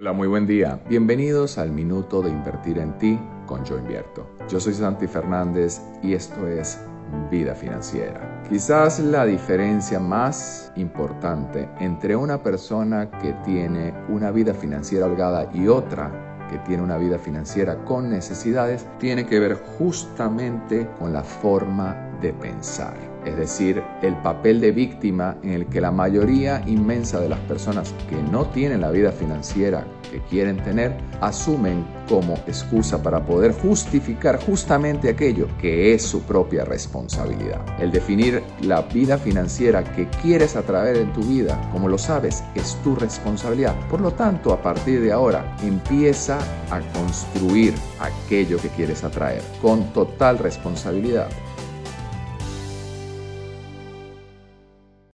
Hola, muy buen día. Bienvenidos al Minuto de Invertir en Ti con Yo Invierto. Yo soy Santi Fernández y esto es Vida Financiera. Quizás la diferencia más importante entre una persona que tiene una vida financiera holgada y otra que tiene una vida financiera con necesidades tiene que ver justamente con la forma de pensar es decir, el papel de víctima en el que la mayoría inmensa de las personas que no tienen la vida financiera que quieren tener asumen como excusa para poder justificar justamente aquello que es su propia responsabilidad. El definir la vida financiera que quieres atraer en tu vida, como lo sabes, es tu responsabilidad. Por lo tanto, a partir de ahora, empieza a construir aquello que quieres atraer con total responsabilidad